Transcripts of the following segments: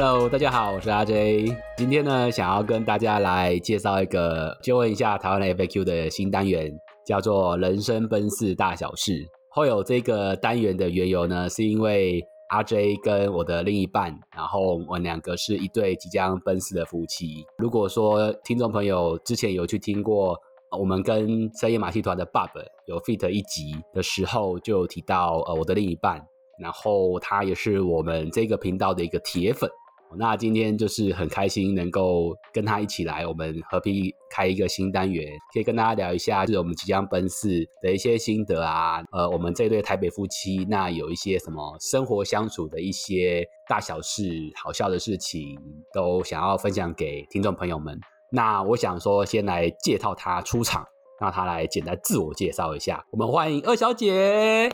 Hello，大家好，我是阿 J。今天呢，想要跟大家来介绍一个，就问一下台湾的 FAQ 的新单元，叫做“人生奔四大小事”。会有这个单元的缘由呢，是因为阿 J 跟我的另一半，然后我们两个是一对即将奔四的夫妻。如果说听众朋友之前有去听过我们跟深夜马戏团的 Bob 有 fit 一集的时候，就提到呃我的另一半，然后他也是我们这个频道的一个铁粉。那今天就是很开心能够跟他一起来，我们合批开一个新单元，可以跟大家聊一下，就是我们即将奔四的一些心得啊。呃，我们这对台北夫妻，那有一些什么生活相处的一些大小事、好笑的事情，都想要分享给听众朋友们。那我想说，先来介绍他出场，让他来简单自我介绍一下。我们欢迎二小姐。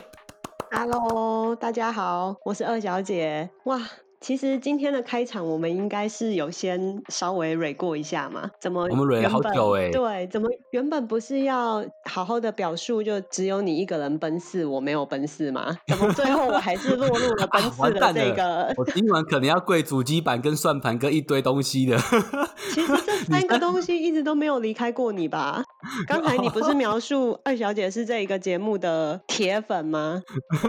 Hello，大家好，我是二小姐。哇！其实今天的开场，我们应该是有先稍微蕊过一下嘛？怎么我们蕊了好久哎？对，怎么原本不是要好好的表述，就只有你一个人奔四，我没有奔四吗？怎么最后我还是落入了 奔四的这个？我今晚可能要跪主机板、跟算盘、跟一堆东西的。其实这 三个东西一直都没有离开过你吧？刚才你不是描述二小姐是这一个节目的铁粉吗？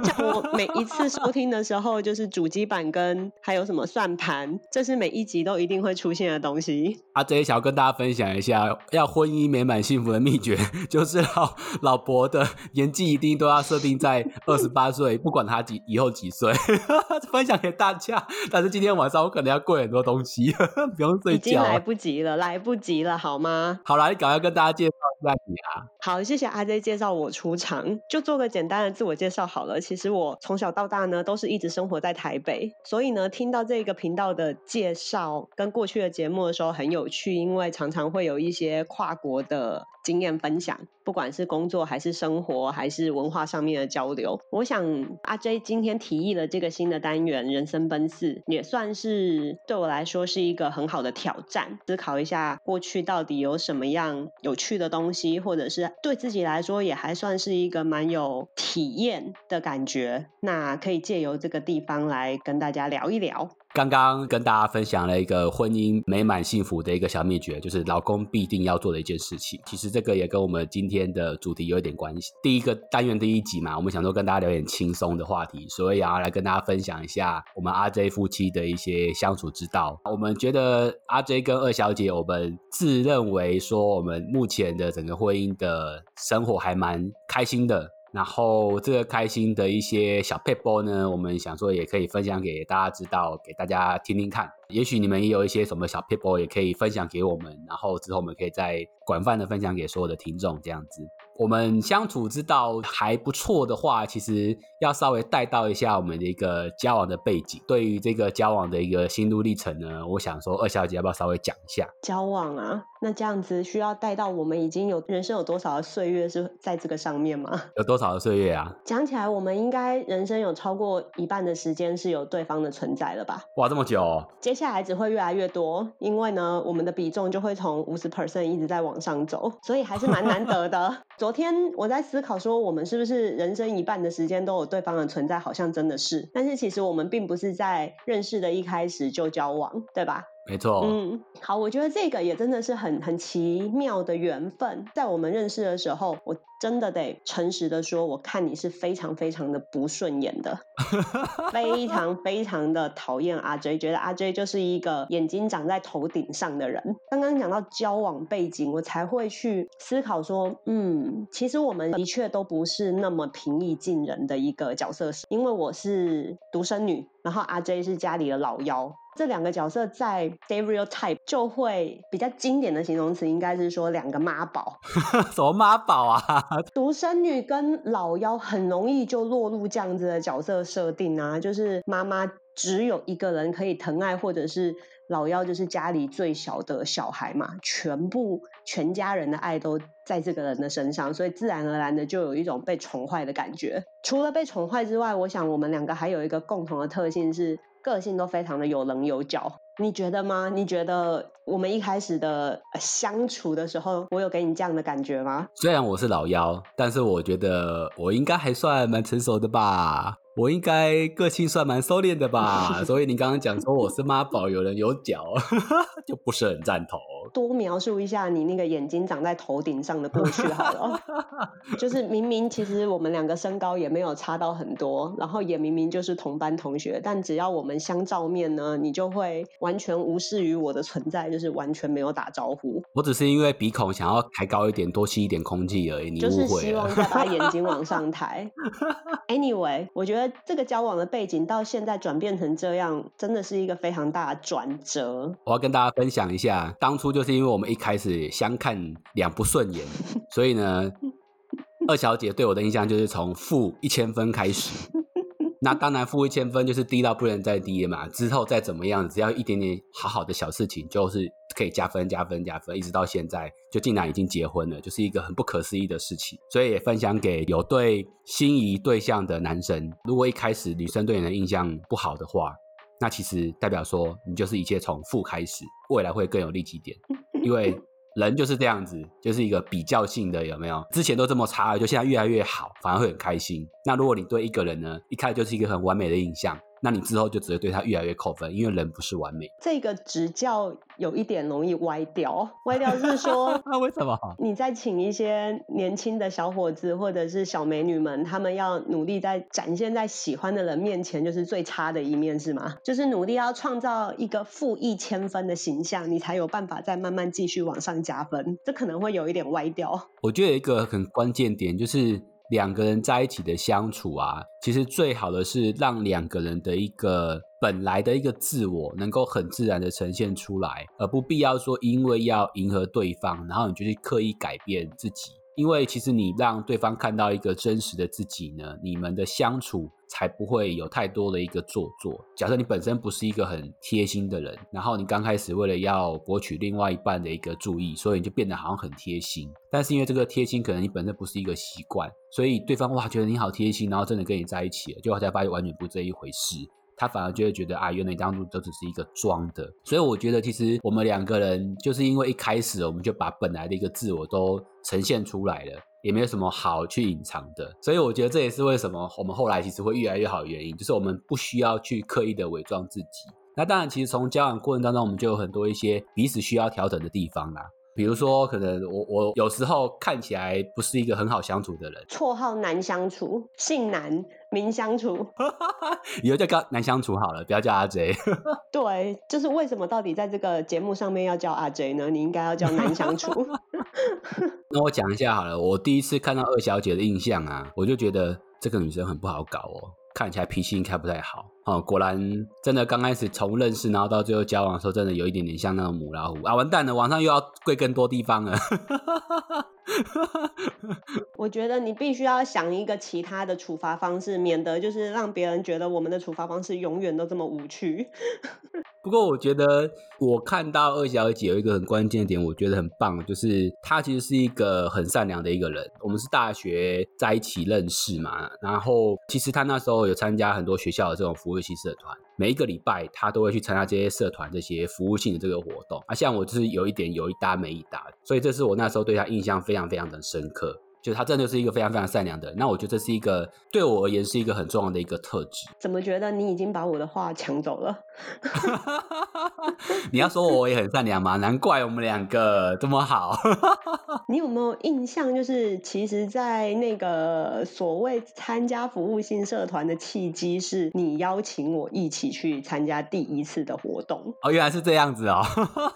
像我每一次收听的时候，就是主机板跟。还有什么算盘？这是每一集都一定会出现的东西。阿 J 想要跟大家分享一下，要婚姻美满幸福的秘诀，就是老老婆的年纪一定都要设定在二十八岁，不管他几以后几岁，分享给大家。但是今天晚上我可能要跪很多东西，不用睡觉。已经来不及了，来不及了，好吗？好了，你赶快跟大家介绍一下你啊。好，谢谢阿 J 介绍我出场，就做个简单的自我介绍好了。其实我从小到大呢，都是一直生活在台北，所以呢。听到这个频道的介绍跟过去的节目的时候很有趣，因为常常会有一些跨国的经验分享，不管是工作还是生活还是文化上面的交流。我想阿 J 今天提议了这个新的单元“人生奔四”，也算是对我来说是一个很好的挑战，思考一下过去到底有什么样有趣的东西，或者是对自己来说也还算是一个蛮有体验的感觉。那可以借由这个地方来跟大家聊一聊。刚刚跟大家分享了一个婚姻美满幸福的一个小秘诀，就是老公必定要做的一件事情。其实这个也跟我们今天的主题有一点关系。第一个单元第一集嘛，我们想说跟大家聊点轻松的话题，所以啊，来跟大家分享一下我们阿 J 夫妻的一些相处之道。我们觉得阿 J 跟二小姐，我们自认为说我们目前的整个婚姻的生活还蛮开心的。然后这个开心的一些小配波呢，我们想说也可以分享给大家知道，给大家听听看。也许你们也有一些什么小 people 也可以分享给我们，然后之后我们可以再广泛的分享给所有的听众，这样子。我们相处之道还不错的话，其实要稍微带到一下我们的一个交往的背景。对于这个交往的一个心路历程呢，我想说二小姐要不要稍微讲一下？交往啊，那这样子需要带到我们已经有人生有多少的岁月是在这个上面吗？有多少的岁月啊？讲起来，我们应该人生有超过一半的时间是有对方的存在了吧？哇，这么久！接下来只会越来越多，因为呢，我们的比重就会从五十 percent 一直在往上走，所以还是蛮难得的。昨天我在思考说，我们是不是人生一半的时间都有对方的存在？好像真的是，但是其实我们并不是在认识的一开始就交往，对吧？没错，嗯，好，我觉得这个也真的是很很奇妙的缘分。在我们认识的时候，我真的得诚实的说，我看你是非常非常的不顺眼的，非常非常的讨厌阿 J，觉得阿 J 就是一个眼睛长在头顶上的人。刚刚讲到交往背景，我才会去思考说，嗯，其实我们的确都不是那么平易近人的一个角色，因为我是独生女，然后阿 J 是家里的老幺。这两个角色在 stereotype 就会比较经典的形容词，应该是说两个妈宝。什么妈宝啊？独生女跟老幺很容易就落入这样子的角色设定啊，就是妈妈只有一个人可以疼爱，或者是老幺就是家里最小的小孩嘛，全部全家人的爱都在这个人的身上，所以自然而然的就有一种被宠坏的感觉。除了被宠坏之外，我想我们两个还有一个共同的特性是。个性都非常的有棱有角，你觉得吗？你觉得我们一开始的相处的时候，我有给你这样的感觉吗？虽然我是老幺，但是我觉得我应该还算蛮成熟的吧。我应该个性算蛮收敛的吧，所以你刚刚讲说我是妈宝，有人有脚，就不是很赞同。多描述一下你那个眼睛长在头顶上的过去好了，就 是明明其实我们两个身高也没有差到很多，然后也明明就是同班同学，但只要我们相照面呢，你就会完全无视于我的存在，就是完全没有打招呼。我只是因为鼻孔想要抬高一点，多吸一点空气而已，你就是误会了。希望再把眼睛往上抬。Anyway，我觉得这个交往的背景到现在转变成这样，真的是一个非常大的转折。我要跟大家分享一下，当初就是是因为我们一开始相看两不顺眼，所以呢，二小姐对我的印象就是从负一千分开始。那当然，负一千分就是低到不能再低了嘛。之后再怎么样，只要一点点好好的小事情，就是可以加分、加分、加分，一直到现在，就竟然已经结婚了，就是一个很不可思议的事情。所以也分享给有对心仪对象的男生，如果一开始女生对你的印象不好的话，那其实代表说你就是一切从负开始，未来会更有利基点，因为。人就是这样子，就是一个比较性的，有没有？之前都这么差，就现在越来越好，反而会很开心。那如果你对一个人呢，一开始就是一个很完美的印象。那你之后就只会对他越来越扣分，因为人不是完美。这个执教有一点容易歪掉，歪掉是说，那为什么？你在请一些年轻的小伙子或者是小美女们，他们要努力在展现在喜欢的人面前，就是最差的一面，是吗？就是努力要创造一个负一千分的形象，你才有办法再慢慢继续往上加分。这可能会有一点歪掉。我觉得有一个很关键点就是。两个人在一起的相处啊，其实最好的是让两个人的一个本来的一个自我能够很自然的呈现出来，而不必要说因为要迎合对方，然后你就去刻意改变自己。因为其实你让对方看到一个真实的自己呢，你们的相处才不会有太多的一个做作。假设你本身不是一个很贴心的人，然后你刚开始为了要博取另外一半的一个注意，所以你就变得好像很贴心。但是因为这个贴心可能你本身不是一个习惯，所以对方哇觉得你好贴心，然后真的跟你在一起了，结果才发现完全不这一回事。他反而就会觉得啊，原来当初都只是一个装的。所以我觉得其实我们两个人就是因为一开始我们就把本来的一个自我都呈现出来了，也没有什么好去隐藏的。所以我觉得这也是为什么我们后来其实会越来越好的原因，就是我们不需要去刻意的伪装自己。那当然，其实从交往过程当中，我们就有很多一些彼此需要调整的地方啦。比如说，可能我我有时候看起来不是一个很好相处的人，绰号难相处，姓难，名相处，以后就叫男相处好了，不要叫阿 J。对，就是为什么到底在这个节目上面要叫阿 J 呢？你应该要叫男相处。那我讲一下好了，我第一次看到二小姐的印象啊，我就觉得这个女生很不好搞哦。看起来脾气应该不太好哦，果然真的刚开始从认识，然后到最后交往的时候，真的有一点点像那种母老虎啊！完蛋了，网上又要跪更多地方了。我觉得你必须要想一个其他的处罚方式，免得就是让别人觉得我们的处罚方式永远都这么无趣。不过我觉得我看到二小姐有一个很关键的点，我觉得很棒，就是她其实是一个很善良的一个人。我们是大学在一起认识嘛，然后其实她那时候有参加很多学校的这种服务性社团，每一个礼拜他都会去参加这些社团这些服务性的这个活动。啊，像我就是有一点有一搭没一搭，所以这是我那时候对他印象非常非常的深刻。就他真的是一个非常非常善良的人，那我觉得这是一个对我而言是一个很重要的一个特质。怎么觉得你已经把我的话抢走了？你要说我也很善良嘛？难怪我们两个这么好。你有没有印象？就是其实，在那个所谓参加服务性社团的契机，是你邀请我一起去参加第一次的活动。哦，原来是这样子哦。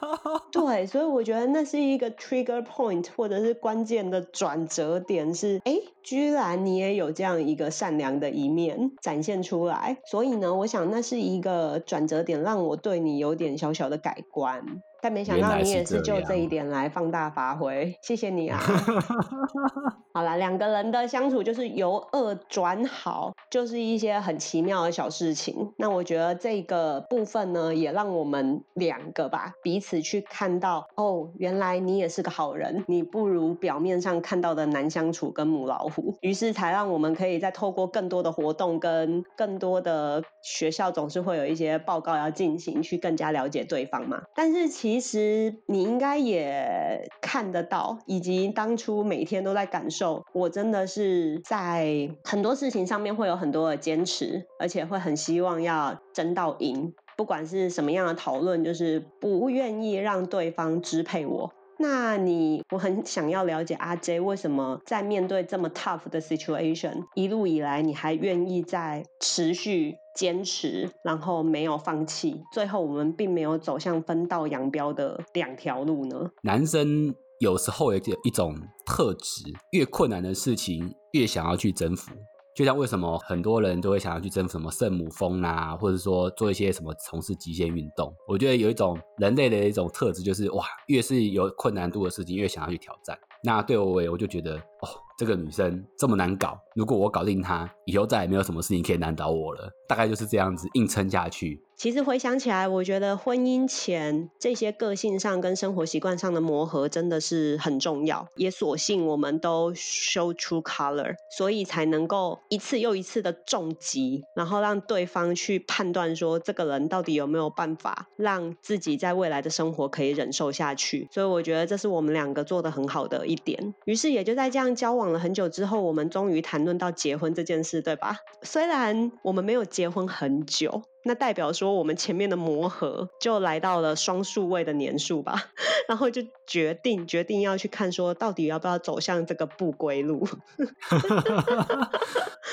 对，所以我觉得那是一个 trigger point，或者是关键的转折。点是，哎，居然你也有这样一个善良的一面展现出来，所以呢，我想那是一个转折点，让我对你有点小小的改观。但没想到你也是就这一点来放大发挥，谢谢你啊！好了，两个人的相处就是由恶转好，就是一些很奇妙的小事情。那我觉得这个部分呢，也让我们两个吧彼此去看到，哦，原来你也是个好人，你不如表面上看到的难相处跟母老虎。于是才让我们可以再透过更多的活动跟更多的学校，总是会有一些报告要进行，去更加了解对方嘛。但是其其实你应该也看得到，以及当初每天都在感受，我真的是在很多事情上面会有很多的坚持，而且会很希望要争到赢，不管是什么样的讨论，就是不愿意让对方支配我。那你，我很想要了解阿 J 为什么在面对这么 tough 的 situation，一路以来你还愿意在持续坚持，然后没有放弃，最后我们并没有走向分道扬镳的两条路呢？男生有时候有一种特质，越困难的事情越想要去征服。就像为什么很多人都会想要去征服什么圣母峰啊，或者说做一些什么从事极限运动？我觉得有一种人类的一种特质，就是哇，越是有困难度的事情，越想要去挑战。那对我，我就觉得哦，这个女生这么难搞，如果我搞定她，以后再也没有什么事情可以难倒我了。大概就是这样子，硬撑下去。其实回想起来，我觉得婚姻前这些个性上跟生活习惯上的磨合真的是很重要。也所幸我们都 show true color，所以才能够一次又一次的重击，然后让对方去判断说这个人到底有没有办法让自己在未来的生活可以忍受下去。所以我觉得这是我们两个做的很好的一点。于是也就在这样交往了很久之后，我们终于谈论到结婚这件事，对吧？虽然我们没有结婚很久。那代表说，我们前面的磨合就来到了双数位的年数吧，然后就决定决定要去看，说到底要不要走向这个不归路。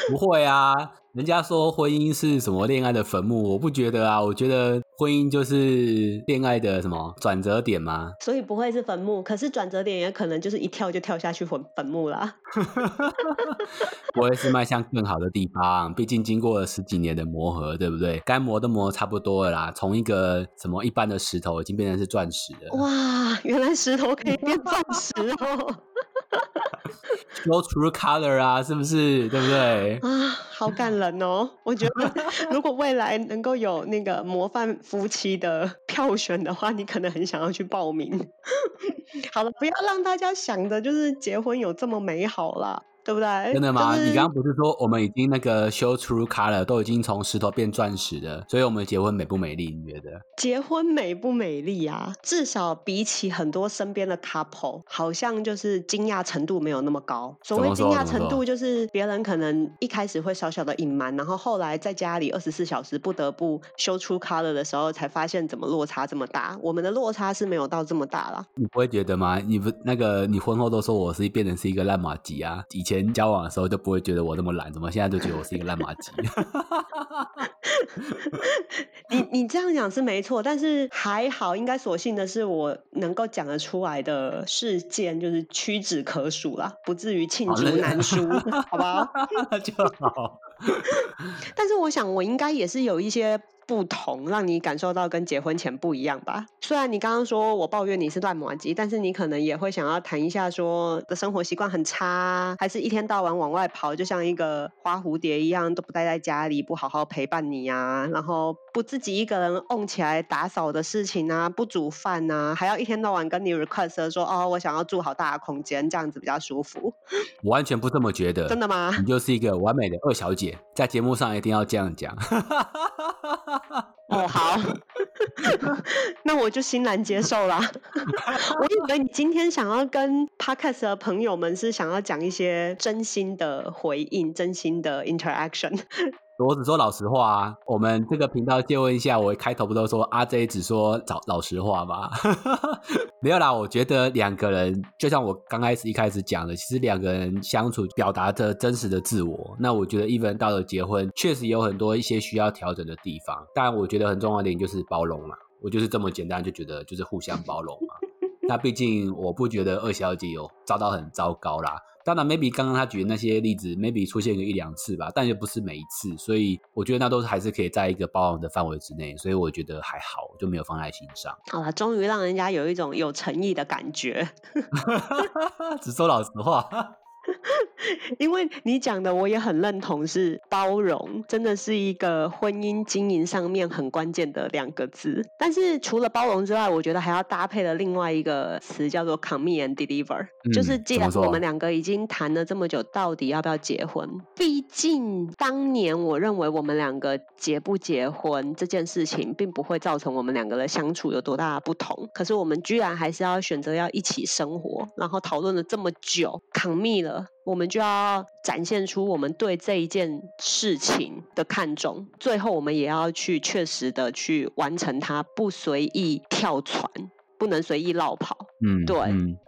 不会啊，人家说婚姻是什么恋爱的坟墓，我不觉得啊，我觉得婚姻就是恋爱的什么转折点吗？所以不会是坟墓，可是转折点也可能就是一跳就跳下去坟坟墓啦。不会是迈向更好的地方，毕竟经过了十几年的磨合，对不对？该磨的磨差不多了啦，从一个什么一般的石头，已经变成是钻石了。哇，原来石头可以变钻石哦 Go true color 啊，是不是？对不对？啊，好感人哦！我觉得 如果未来能够有那个模范夫妻的票选的话，你可能很想要去报名。好了，不要让大家想的就是结婚有这么美好啦。对不对？真的吗？你刚刚不是说我们已经那个 show true color 都已经从石头变钻石了，所以我们结婚美不美丽？你觉得？结婚美不美丽啊？至少比起很多身边的 couple，好像就是惊讶程度没有那么高。所谓惊讶程度，就是别人可能一开始会小小的隐瞒，然后后来在家里二十四小时不得不 show true color 的时候，才发现怎么落差这么大。我们的落差是没有到这么大了。你不会觉得吗？你不那个你婚后都说我是变成是一个烂马吉啊？以前。交往的时候就不会觉得我那么懒，怎么现在都觉得我是一个烂马鸡？你你这样讲是没错，但是还好，应该所幸的是我能够讲得出来的事件就是屈指可数啦，不至于罄竹难书，好吧？就好。但是我想，我应该也是有一些。不同让你感受到跟结婚前不一样吧。虽然你刚刚说我抱怨你是乱磨机，但是你可能也会想要谈一下说的生活习惯很差，还是一天到晚往外跑，就像一个花蝴蝶一样都不待在家里，不好好陪伴你啊，然后不自己一个人 on 起来打扫的事情啊，不煮饭啊，还要一天到晚跟你 request 说哦，我想要住好大的空间，这样子比较舒服。我完全不这么觉得，真的吗？你就是一个完美的二小姐，在节目上一定要这样讲。哦，好，那我就欣然接受啦。我以为你今天想要跟 podcast 的朋友们是想要讲一些真心的回应，真心的 interaction。我只说老实话啊，我们这个频道借问一下，我开头不都说阿 J 只说找老实话吗？没有啦，我觉得两个人就像我刚开始一开始讲的，其实两个人相处表达着真实的自我。那我觉得一人到了结婚，确实有很多一些需要调整的地方。但，我觉得很重要的一点就是包容嘛，我就是这么简单，就觉得就是互相包容。那毕竟我不觉得二小姐有遭到很糟糕啦。当然，maybe 刚刚他举的那些例子，maybe 出现个一两次吧，但又不是每一次，所以我觉得那都是还是可以在一个包容的范围之内，所以我觉得还好，就没有放在心上。好了，终于让人家有一种有诚意的感觉。只说老实话。因为你讲的我也很认同，是包容，真的是一个婚姻经营上面很关键的两个字。但是除了包容之外，我觉得还要搭配的另外一个词叫做 commit and deliver，就是既然我们两个已经谈了这么久，到底要不要结婚？毕竟当年我认为我们两个结不结婚这件事情，并不会造成我们两个的相处有多大的不同。可是我们居然还是要选择要一起生活，然后讨论了这么久，commit 了。我们就要展现出我们对这一件事情的看重，最后我们也要去确实的去完成它，不随意跳船，不能随意绕跑。嗯，对。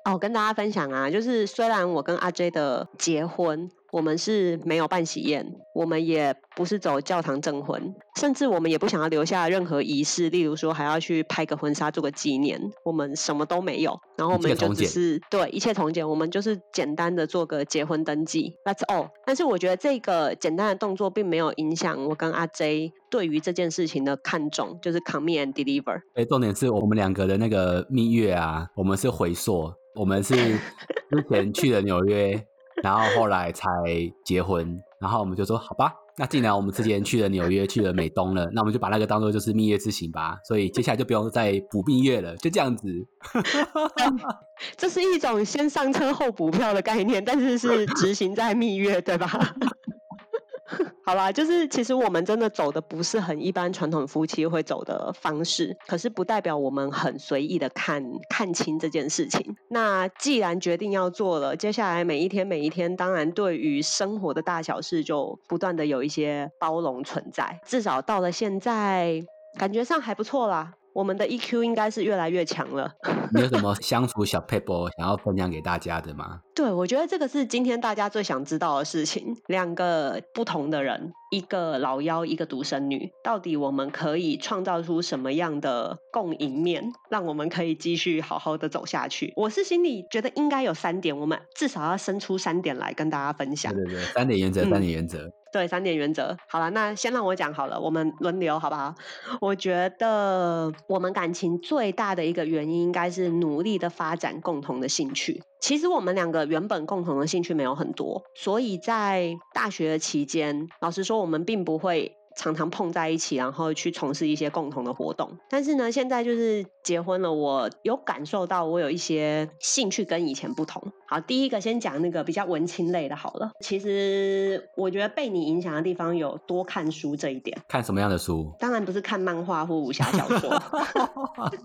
哦，跟大家分享啊，就是虽然我跟阿 J 的结婚。我们是没有办喜宴，我们也不是走教堂证婚，甚至我们也不想要留下任何仪式，例如说还要去拍个婚纱做个纪念，我们什么都没有。然后我们就只是对一切从简，我们就是简单的做个结婚登记，That's all。但是我觉得这个简单的动作并没有影响我跟阿 J 对于这件事情的看重，就是 commit and deliver。哎，重点是我们两个的那个蜜月啊，我们是回溯，我们是之前去了纽约。然后后来才结婚，然后我们就说好吧，那既然我们之前去了纽约，去了美东了，那我们就把那个当做就是蜜月之行吧。所以接下来就不用再补蜜月了，就这样子。这是一种先上车后补票的概念，但是是执行在蜜月，对吧？好啦，就是其实我们真的走的不是很一般传统夫妻会走的方式，可是不代表我们很随意的看看清这件事情。那既然决定要做了，接下来每一天每一天，当然对于生活的大小事就不断的有一些包容存在。至少到了现在，感觉上还不错啦。我们的 EQ 应该是越来越强了。你有什么相处小 paper 想要分享给大家的吗？对，我觉得这个是今天大家最想知道的事情。两个不同的人，一个老妖，一个独生女，到底我们可以创造出什么样的共赢面，让我们可以继续好好的走下去？我是心里觉得应该有三点，我们至少要生出三点来跟大家分享。对对对，三点原则，三点原则。对，三点原则。好了，那先让我讲好了，我们轮流好不好？我觉得我们感情最大的一个原因，应该是是努力的发展共同的兴趣。其实我们两个原本共同的兴趣没有很多，所以在大学期间，老实说，我们并不会。常常碰在一起，然后去从事一些共同的活动。但是呢，现在就是结婚了，我有感受到我有一些兴趣跟以前不同。好，第一个先讲那个比较文青类的，好了。其实我觉得被你影响的地方有多看书这一点。看什么样的书？当然不是看漫画或武侠小说。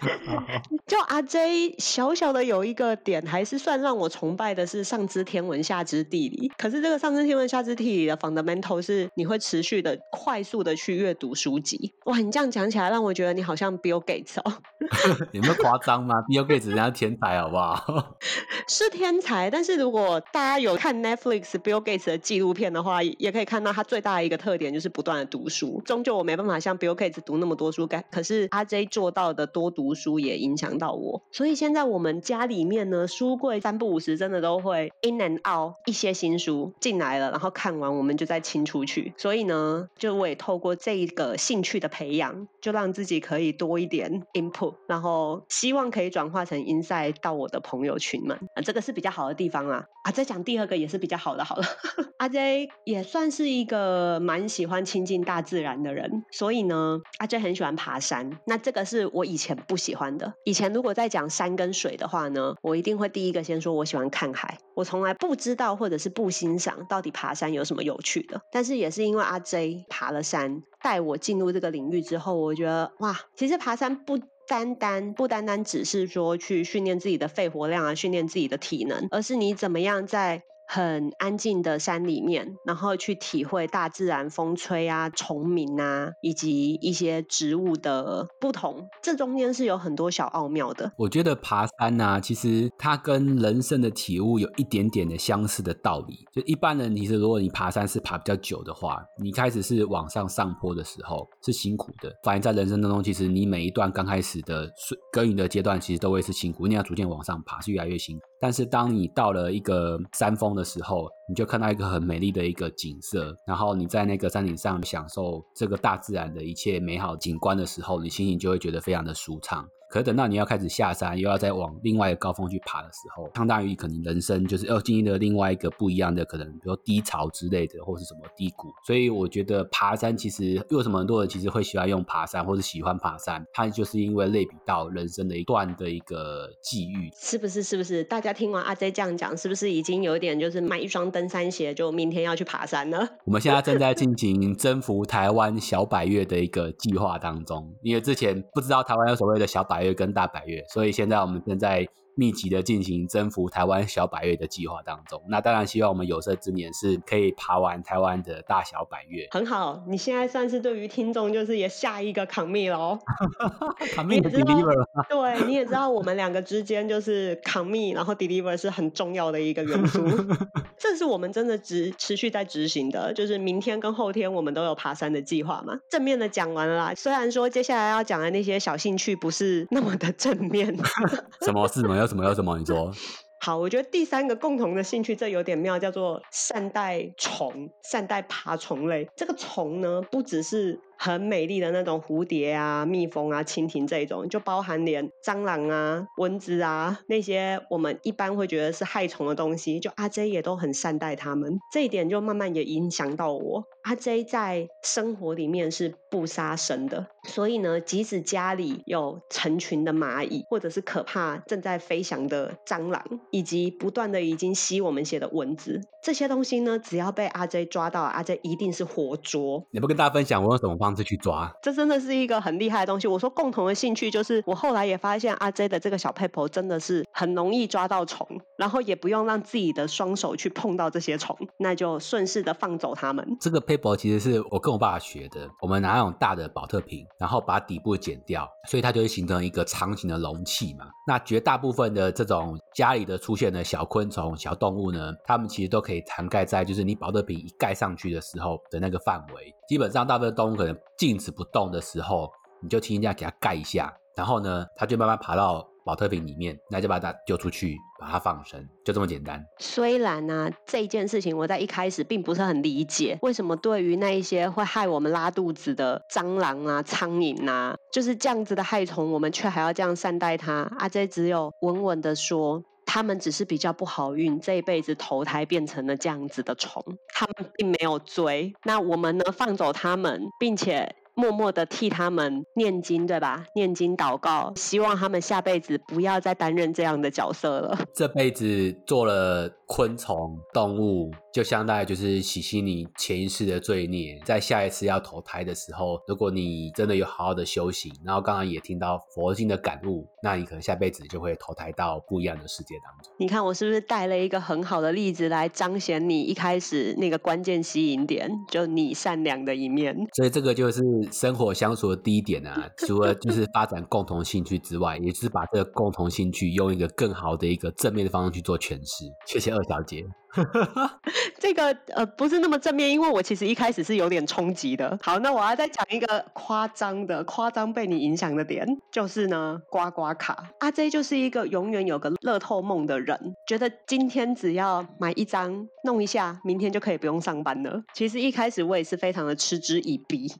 就阿 J 小小的有一个点，还是算让我崇拜的是上知天文下知地理。可是这个上知天文下知地理的 fundamental 是你会持续的。快速的去阅读书籍，哇！你这样讲起来，让我觉得你好像 Bill Gates 哦。有没有夸张吗？Bill Gates 人家天才，好不好？是天才，但是如果大家有看 Netflix Bill Gates 的纪录片的话，也可以看到他最大的一个特点就是不断的读书。终究我没办法像 Bill Gates 读那么多书，可可是阿 J 做到的多读书也影响到我。所以现在我们家里面呢，书柜三不五时真的都会 in and out 一些新书进来了，然后看完我们就再清出去。所以呢。就我也透过这一个兴趣的培养，就让自己可以多一点 input，然后希望可以转化成 insight 到我的朋友群们啊，这个是比较好的地方啦。啊，再讲第二个也是比较好的，好了，阿 J 也算是一个蛮喜欢亲近大自然的人，所以呢，阿 J 很喜欢爬山。那这个是我以前不喜欢的。以前如果在讲山跟水的话呢，我一定会第一个先说我喜欢看海，我从来不知道或者是不欣赏到底爬山有什么有趣的。但是也是因为阿 J 爬了山，带我进入这个领域之后，我觉得哇，其实爬山不。单单不单单只是说去训练自己的肺活量啊，训练自己的体能，而是你怎么样在。很安静的山里面，然后去体会大自然风吹啊、虫鸣啊，以及一些植物的不同。这中间是有很多小奥妙的。我觉得爬山呢，其实它跟人生的体悟有一点点的相似的道理。就一般人，其实如果你爬山是爬比较久的话，你开始是往上上坡的时候是辛苦的。反而在人生当中，其实你每一段刚开始的耕耘的阶段，其实都会是辛苦，你要逐渐往上爬，是越来越辛苦。但是当你到了一个山峰的时候，你就看到一个很美丽的一个景色，然后你在那个山顶上享受这个大自然的一切美好景观的时候，你心情就会觉得非常的舒畅。可是等到你要开始下山，又要再往另外一个高峰去爬的时候，相当于可能人生就是要经历了另外一个不一样的可能，比如说低潮之类的，或是什么低谷。所以我觉得爬山其实为什么很多人其实会喜欢用爬山，或是喜欢爬山，它就是因为类比到人生的一段的一个际遇。是不是？是不是？大家听完阿 J 这样讲，是不是已经有一点就是买一双登山鞋，就明天要去爬山了？我们现在正在进行征服台湾小百月的一个计划当中，因为之前不知道台湾有所谓的小百月跟大白月，所以现在我们正在。密集的进行征服台湾小百岳的计划当中，那当然希望我们有生之年是可以爬完台湾的大小百岳。很好，你现在算是对于听众就是也下一个扛密喽。扛密 deliver，对，你也知道我们两个之间就是扛密，然后 deliver 是很重要的一个元素。这是我们真的执持续在执行的，就是明天跟后天我们都有爬山的计划嘛。正面的讲完了啦，虽然说接下来要讲的那些小兴趣不是那么的正面。什么事？没有。什么有什么？你说 好，我觉得第三个共同的兴趣，这有点妙，叫做善待虫，善待爬虫类。这个虫呢，不只是很美丽的那种蝴蝶啊、蜜蜂啊、蜻蜓这种，就包含连蟑螂啊、蚊子啊那些我们一般会觉得是害虫的东西，就阿 J 也都很善待它们。这一点就慢慢也影响到我。阿 J 在生活里面是不杀生的，所以呢，即使家里有成群的蚂蚁，或者是可怕正在飞翔的蟑螂，以及不断的已经吸我们血的蚊子，这些东西呢，只要被阿 J 抓到，阿 J 一定是活捉。你不跟大家分享我用什么方式去抓？这真的是一个很厉害的东西。我说共同的兴趣就是，我后来也发现阿 J 的这个小 paper 真的是很容易抓到虫，然后也不用让自己的双手去碰到这些虫，那就顺势的放走它们。这个。paper 其实是我跟我爸爸学的。我们拿那种大的保特瓶，然后把底部剪掉，所以它就会形成一个长形的容器嘛。那绝大部分的这种家里的出现的小昆虫、小动物呢，它们其实都可以涵盖在就是你保特瓶一盖上去的时候的那个范围。基本上大部分动物可能静止不动的时候，你就轻轻这样给它盖一下，然后呢，它就慢慢爬到。保特瓶里面，那就把它丢出去，把它放生，就这么简单。虽然呢，这件事情我在一开始并不是很理解，为什么对于那一些会害我们拉肚子的蟑螂啊、苍蝇啊，就是这样子的害虫，我们却还要这样善待它。阿 J 只有稳稳的说，他们只是比较不好运，这一辈子投胎变成了这样子的虫，他们并没有罪。那我们呢，放走他们，并且。默默的替他们念经，对吧？念经祷告，希望他们下辈子不要再担任这样的角色了。这辈子做了昆虫动物。就相当于就是洗洗你前一世的罪孽，在下一次要投胎的时候，如果你真的有好好的修行，然后刚刚也听到佛经的感悟，那你可能下辈子就会投胎到不一样的世界当中。你看我是不是带了一个很好的例子来彰显你一开始那个关键吸引点，就你善良的一面。所以这个就是生活相处的第一点啊，除了就是发展共同兴趣之外，也是把这个共同兴趣用一个更好的一个正面的方式去做诠释。谢谢二小姐。这个呃不是那么正面，因为我其实一开始是有点冲击的。好，那我要再讲一个夸张的、夸张被你影响的点，就是呢，刮刮卡。阿 J 就是一个永远有个乐透梦的人，觉得今天只要买一张弄一下，明天就可以不用上班了。其实一开始我也是非常的嗤之以鼻。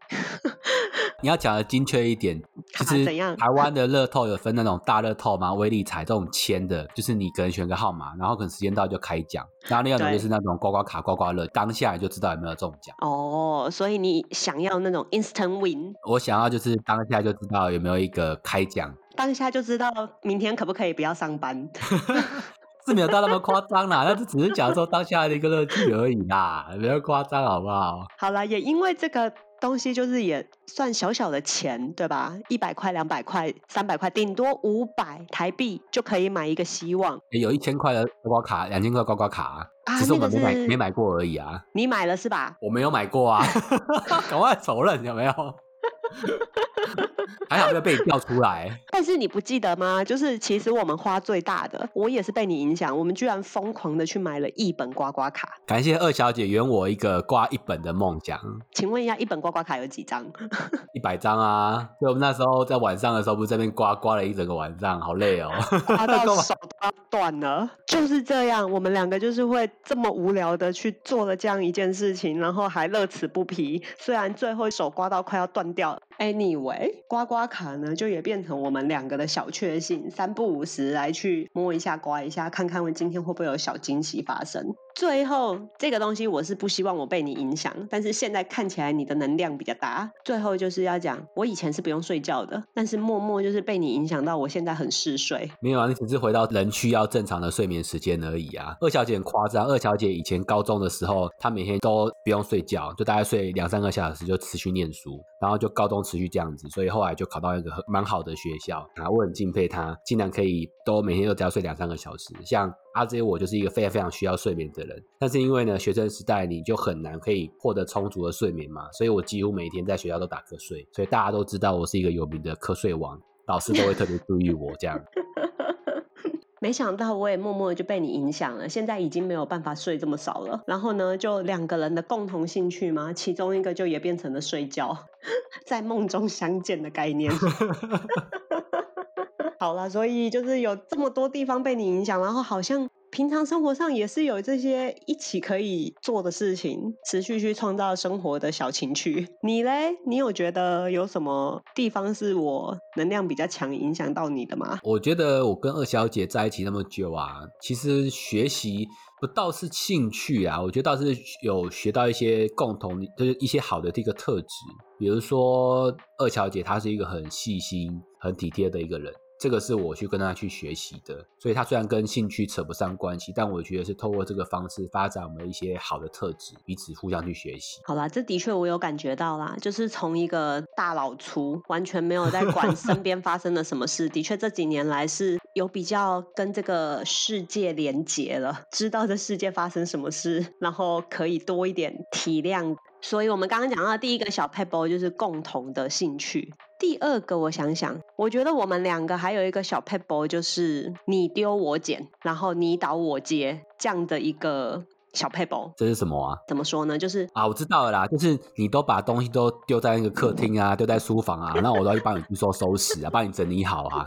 你要讲的精确一点，其实台湾的乐透有分那种大乐透嘛，威力彩这种签的，就是你可能选个号码，然后可能时间到就开奖。然后另外一种就是那种刮刮卡、刮刮乐，当下就知道有没有中奖。哦，所以你想要那种 instant win？我想要就是当下就知道有没有一个开奖，当下就知道明天可不可以不要上班。是没有到那么夸张啦，那就只是讲说当下的一个乐趣而已啦，没有夸张好不好？好了，也因为这个。东西就是也算小小的钱，对吧？一百块、两百块、三百块，顶多五百台币就可以买一个希望。有一千块的刮刮卡，两千块刮刮卡，只是我们没买没买过而已啊。你买了是吧？我没有买过啊，赶快否认有没有？还好没有被你调出来。但是你不记得吗？就是其实我们花最大的，我也是被你影响，我们居然疯狂的去买了一本刮刮卡。感谢二小姐圆我一个刮一本的梦想。请问一下，一本刮刮卡有几张？一百张啊！所以我们那时候在晚上的时候，不是在那边刮刮了一整个晚上，好累哦，刮到手啊断了。就是这样，我们两个就是会这么无聊的去做了这样一件事情，然后还乐此不疲。虽然最后手刮到快要断掉了。Anyway，刮刮卡呢，就也变成我们两个的小确幸，三不五时来去摸一下、刮一下，看看我今天会不会有小惊喜发生。最后这个东西我是不希望我被你影响，但是现在看起来你的能量比较大。最后就是要讲，我以前是不用睡觉的，但是默默就是被你影响到，我现在很嗜睡。没有啊，你只是回到人需要正常的睡眠时间而已啊。二小姐很夸张，二小姐以前高中的时候，她每天都不用睡觉，就大概睡两三个小时就持续念书，然后就高中持续这样子，所以后来就考到一个很蛮好的学校啊。我很敬佩他，竟然可以都每天都只要睡两三个小时，像。阿 J，我就是一个非常非常需要睡眠的人，但是因为呢，学生时代你就很难可以获得充足的睡眠嘛，所以我几乎每天在学校都打瞌睡，所以大家都知道我是一个有名的瞌睡王，老师都会特别注意我这样。没想到我也默默就被你影响了，现在已经没有办法睡这么少了。然后呢，就两个人的共同兴趣嘛，其中一个就也变成了睡觉，在梦中相见的概念。好了，所以就是有这么多地方被你影响，然后好像平常生活上也是有这些一起可以做的事情，持续去创造生活的小情趣。你嘞，你有觉得有什么地方是我能量比较强影响到你的吗？我觉得我跟二小姐在一起那么久啊，其实学习不倒是兴趣啊，我觉得倒是有学到一些共同，就是一些好的这个特质，比如说二小姐她是一个很细心、很体贴的一个人。这个是我去跟他去学习的，所以他虽然跟兴趣扯不上关系，但我觉得是透过这个方式发展我们一些好的特质，彼此互相去学习。好啦，这的确我有感觉到啦，就是从一个大老粗，完全没有在管身边发生了什么事，的确这几年来是有比较跟这个世界连结了，知道这世界发生什么事，然后可以多一点体谅。所以我们刚刚讲到第一个小 pebble 就是共同的兴趣。第二个，我想想，我觉得我们两个还有一个小 pebble，就是你丢我捡，然后你倒我接这样的一个小 pebble。这是什么啊？怎么说呢？就是啊，我知道了啦，就是你都把东西都丢在那个客厅啊，丢在书房啊，那我都要去帮你去收收拾啊，帮你整理好啊。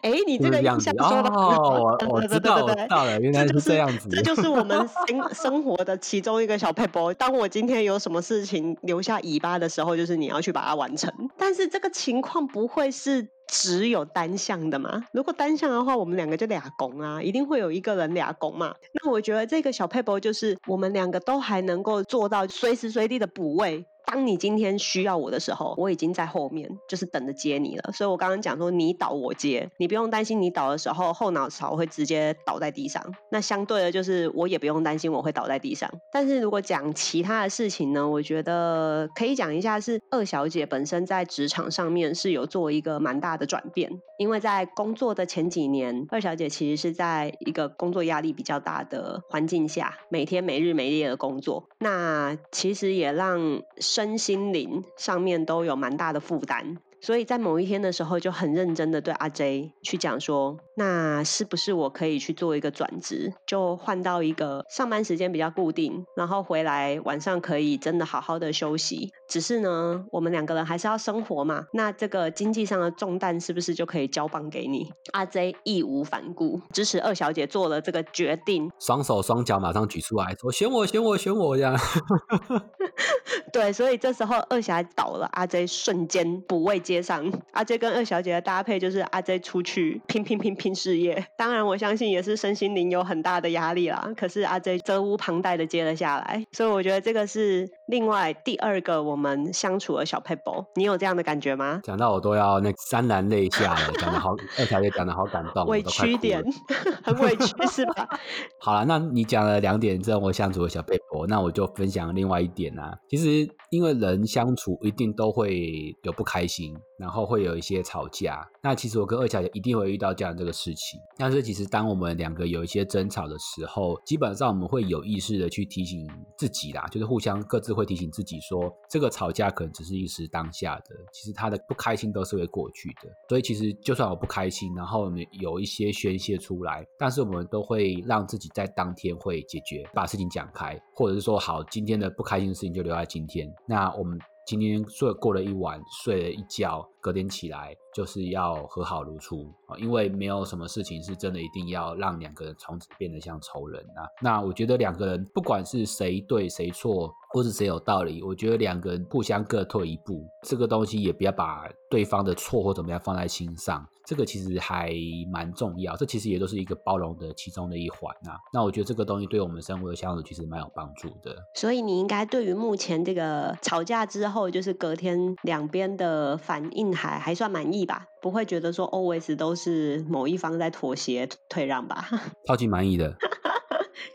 哎，你这个样子哦，我知道，我知道了，原来是这样子。这就是我们 生生活的其中一个小 paper。当我今天有什么事情留下尾巴的时候，就是你要去把它完成。但是这个情况不会是只有单向的嘛？如果单向的话，我们两个就俩拱啊，一定会有一个人俩拱嘛。那我觉得这个小 paper 就是我们两个都还能够做到随时随地的补位。当你今天需要我的时候，我已经在后面，就是等着接你了。所以我刚刚讲说，你倒我接，你不用担心你倒的时候后脑勺会直接倒在地上。那相对的，就是我也不用担心我会倒在地上。但是如果讲其他的事情呢，我觉得可以讲一下，是二小姐本身在职场上面是有做一个蛮大的转变。因为在工作的前几年，二小姐其实是在一个工作压力比较大的环境下，每天没日没夜的工作，那其实也让身心灵上面都有蛮大的负担。所以在某一天的时候，就很认真的对阿 J 去讲说，那是不是我可以去做一个转职，就换到一个上班时间比较固定，然后回来晚上可以真的好好的休息。只是呢，我们两个人还是要生活嘛，那这个经济上的重担是不是就可以交棒给你？阿 J 义无反顾支持二小姐做了这个决定，双手双脚马上举出来，说选我选我选我这样。对，所以这时候二小姐倒了，阿 J 瞬间补位接上。阿 J 跟二小姐的搭配就是阿 J 出去拼拼拼拼事业，当然我相信也是身心灵有很大的压力啦。可是阿 J 责无旁贷的接了下来，所以我觉得这个是另外第二个我们相处的小 pebble。你有这样的感觉吗？讲到我都要那潸然泪下了，讲的好，二小姐讲的好感动，委屈点，很委屈是吧？好了，那你讲了两点这种我相处的小 pebble，那我就分享另外一点啊。其实因为人相处一定都会有不开心。然后会有一些吵架，那其实我跟二小姐一定会遇到这样这个事情。但是其实当我们两个有一些争吵的时候，基本上我们会有意识的去提醒自己啦，就是互相各自会提醒自己说，这个吵架可能只是一时当下的，其实他的不开心都是会过去的。所以其实就算我不开心，然后有一些宣泄出来，但是我们都会让自己在当天会解决，把事情讲开，或者是说好今天的不开心的事情就留在今天。那我们。今天睡过了一晚，睡了一觉，隔天起来就是要和好如初啊！因为没有什么事情是真的一定要让两个人从此变得像仇人啊。那我觉得两个人不管是谁对谁错。或是谁有道理，我觉得两个人互相各退一步，这个东西也不要把对方的错或怎么样放在心上，这个其实还蛮重要。这其实也都是一个包容的其中的一环啊。那我觉得这个东西对我们生活的相处其实蛮有帮助的。所以你应该对于目前这个吵架之后，就是隔天两边的反应还还算满意吧？不会觉得说 always 都是某一方在妥协退让吧？超级满意的。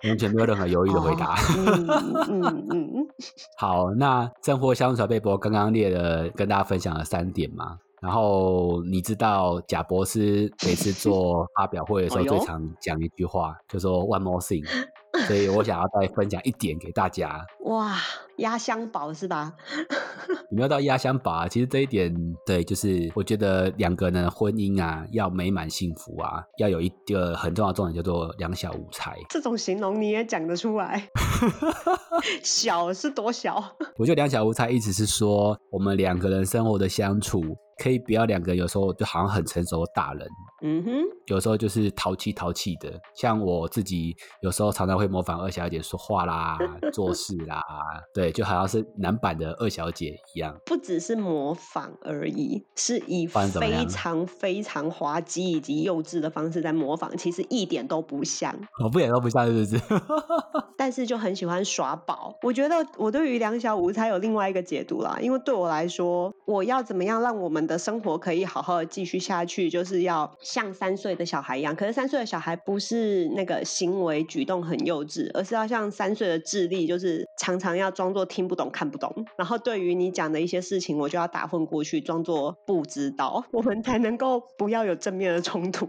完全没有任何犹豫的回答。嗯嗯嗯。好，那生活相处被博刚刚列了跟大家分享了三点嘛，然后你知道贾博士每次做发表会的时候 最常讲一句话，就说 “one more thing”。所以我想要再分享一点给大家。哇，压箱宝是吧？你没有到压箱宝啊？其实这一点，对，就是我觉得两个人的婚姻啊，要美满幸福啊，要有一个很重要的重点，叫做两小无猜。这种形容你也讲得出来？小是多小？我觉得两小无猜意思是说，我们两个人生活的相处。可以不要两个人，有时候就好像很成熟的大人，嗯哼，有时候就是淘气淘气的。像我自己有时候常常会模仿二小姐说话啦、做事啦，对，就好像是男版的二小姐一样。不只是模仿而已，是以非常非常滑稽以及幼稚的方式在模仿，其实一点都不像。一点都不像，是不是？但是就很喜欢耍宝。我觉得我对于梁小无猜有另外一个解读啦，因为对我来说，我要怎么样让我们。的生活可以好好的继续下去，就是要像三岁的小孩一样。可是三岁的小孩不是那个行为举动很幼稚，而是要像三岁的智力，就是常常要装作听不懂、看不懂。然后对于你讲的一些事情，我就要打混过去，装作不知道，我们才能够不要有正面的冲突。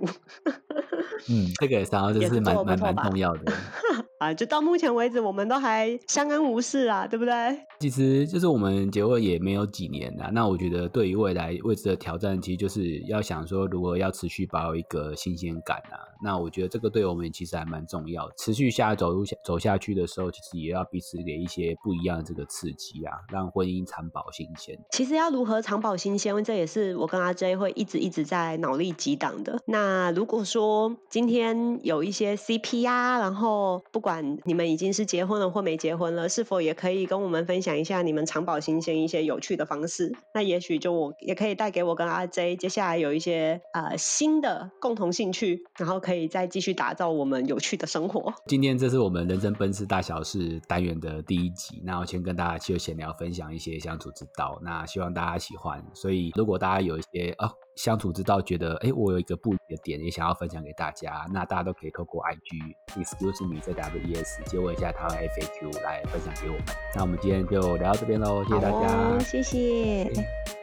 嗯，这个然后就是蛮蛮蛮重要的。啊，就到目前为止，我们都还相安无事啊，对不对？其实就是我们结婚也没有几年了，那我觉得对于未来未知的挑战，其实就是要想说，如果要持续保有一个新鲜感啊，那我觉得这个对我们其实还蛮重要。持续下走路下走下去的时候，其实也要彼此给一些不一样的这个刺激啊，让婚姻长保新鲜。其实要如何长保新鲜，这也是我跟阿 J 会一直一直在脑力激荡的。那如果说今天有一些 CP 啊，然后不管管你们已经是结婚了或没结婚了，是否也可以跟我们分享一下你们长保新鲜一些有趣的方式？那也许就我也可以带给我跟阿 J 接下来有一些呃新的共同兴趣，然后可以再继续打造我们有趣的生活。今天这是我们人生奔驰大小事单元的第一集，那我先跟大家就闲聊分享一些相处之道，那希望大家喜欢。所以如果大家有一些哦。相处之道，觉得哎，我有一个不一的点，也想要分享给大家，那大家都可以透过 IG excuse me 在 WES 接问一下台湾 FAQ 来分享给我们。那我们今天就聊到这边喽，谢谢大家，谢谢。